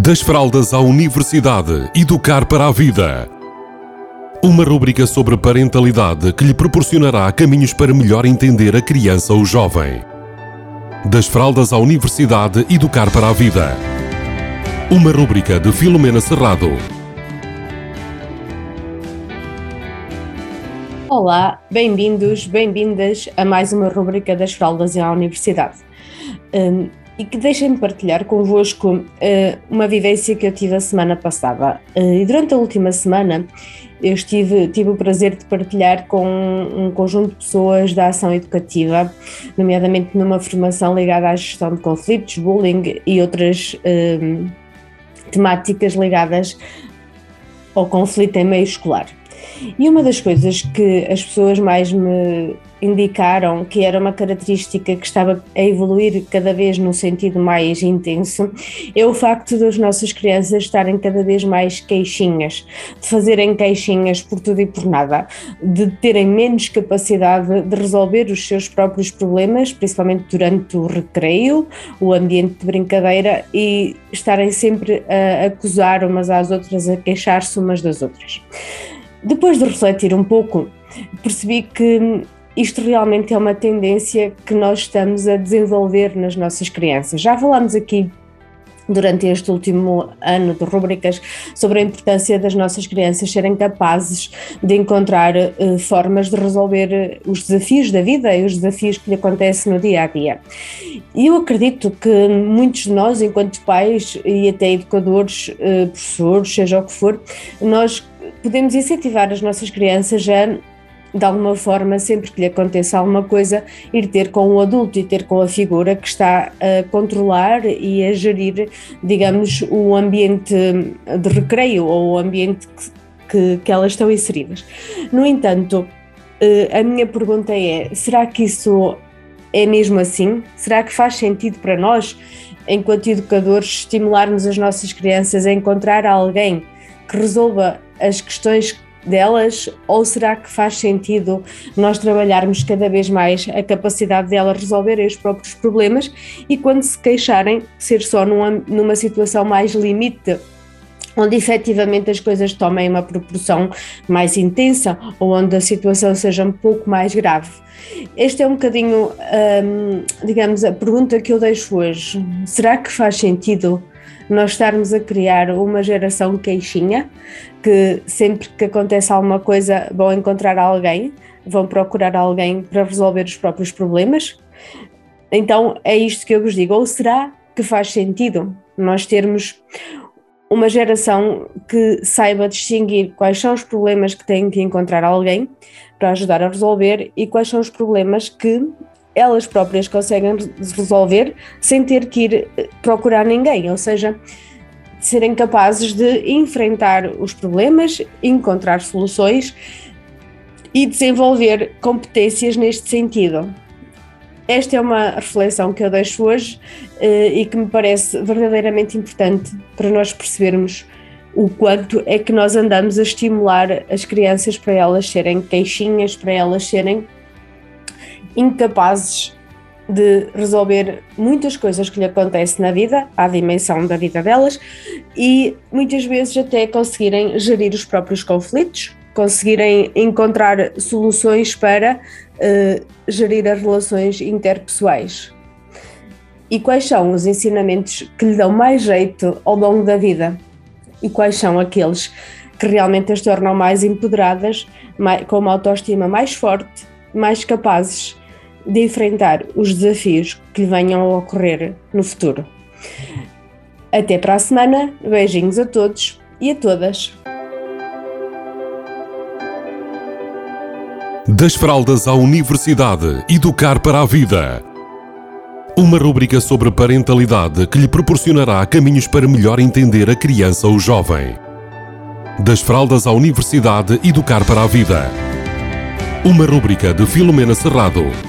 Das fraldas à universidade, educar para a vida. Uma rúbrica sobre parentalidade que lhe proporcionará caminhos para melhor entender a criança ou jovem. Das fraldas à universidade, educar para a vida. Uma rúbrica de Filomena Serrado. Olá, bem-vindos, bem-vindas a mais uma rúbrica das fraldas à universidade. E que deixem-me partilhar convosco uh, uma vivência que eu tive a semana passada. Uh, e durante a última semana eu estive, tive o prazer de partilhar com um conjunto de pessoas da ação educativa, nomeadamente numa formação ligada à gestão de conflitos, bullying e outras uh, temáticas ligadas ao conflito em meio escolar. E uma das coisas que as pessoas mais me indicaram que era uma característica que estava a evoluir cada vez num sentido mais intenso é o facto das nossas crianças estarem cada vez mais queixinhas, de fazerem queixinhas por tudo e por nada, de terem menos capacidade de resolver os seus próprios problemas, principalmente durante o recreio, o ambiente de brincadeira e estarem sempre a acusar umas às outras, a queixar-se umas das outras. Depois de refletir um pouco, percebi que isto realmente é uma tendência que nós estamos a desenvolver nas nossas crianças. Já falámos aqui durante este último ano de rubricas sobre a importância das nossas crianças serem capazes de encontrar uh, formas de resolver os desafios da vida e os desafios que lhe acontecem no dia a dia. E eu acredito que muitos de nós, enquanto pais e até educadores, uh, professores, seja o que for, nós podemos incentivar as nossas crianças a de alguma forma, sempre que lhe aconteça alguma coisa, ir ter com o adulto e ter com a figura que está a controlar e a gerir, digamos, o ambiente de recreio ou o ambiente que, que, que elas estão inseridas. No entanto, eh, a minha pergunta é: será que isso é mesmo assim? Será que faz sentido para nós, enquanto educadores, estimularmos as nossas crianças a encontrar alguém que resolva as questões delas ou será que faz sentido nós trabalharmos cada vez mais a capacidade delas resolverem os próprios problemas e quando se queixarem ser só numa, numa situação mais limite onde efetivamente as coisas tomem uma proporção mais intensa ou onde a situação seja um pouco mais grave. Este é um bocadinho, hum, digamos, a pergunta que eu deixo hoje. Será que faz sentido nós estarmos a criar uma geração queixinha, que sempre que acontece alguma coisa vão encontrar alguém, vão procurar alguém para resolver os próprios problemas. Então é isto que eu vos digo. Ou será que faz sentido nós termos uma geração que saiba distinguir quais são os problemas que tem que encontrar alguém para ajudar a resolver e quais são os problemas que elas próprias conseguem resolver sem ter que ir eh, procurar ninguém, ou seja, serem capazes de enfrentar os problemas, encontrar soluções e desenvolver competências neste sentido. Esta é uma reflexão que eu deixo hoje eh, e que me parece verdadeiramente importante para nós percebermos o quanto é que nós andamos a estimular as crianças para elas serem queixinhas, para elas serem incapazes de resolver muitas coisas que lhe acontecem na vida, à dimensão da vida delas, e muitas vezes até conseguirem gerir os próprios conflitos, conseguirem encontrar soluções para uh, gerir as relações interpessoais. E quais são os ensinamentos que lhe dão mais jeito ao longo da vida? E quais são aqueles que realmente as tornam mais empoderadas, mais, com uma autoestima mais forte, mais capazes de enfrentar os desafios que lhe venham a ocorrer no futuro. Até para a semana, beijinhos a todos e a todas. Das fraldas à universidade, educar para a vida. Uma rubrica sobre parentalidade que lhe proporcionará caminhos para melhor entender a criança ou jovem. Das fraldas à universidade, educar para a vida. Uma rubrica de Filomena Serrado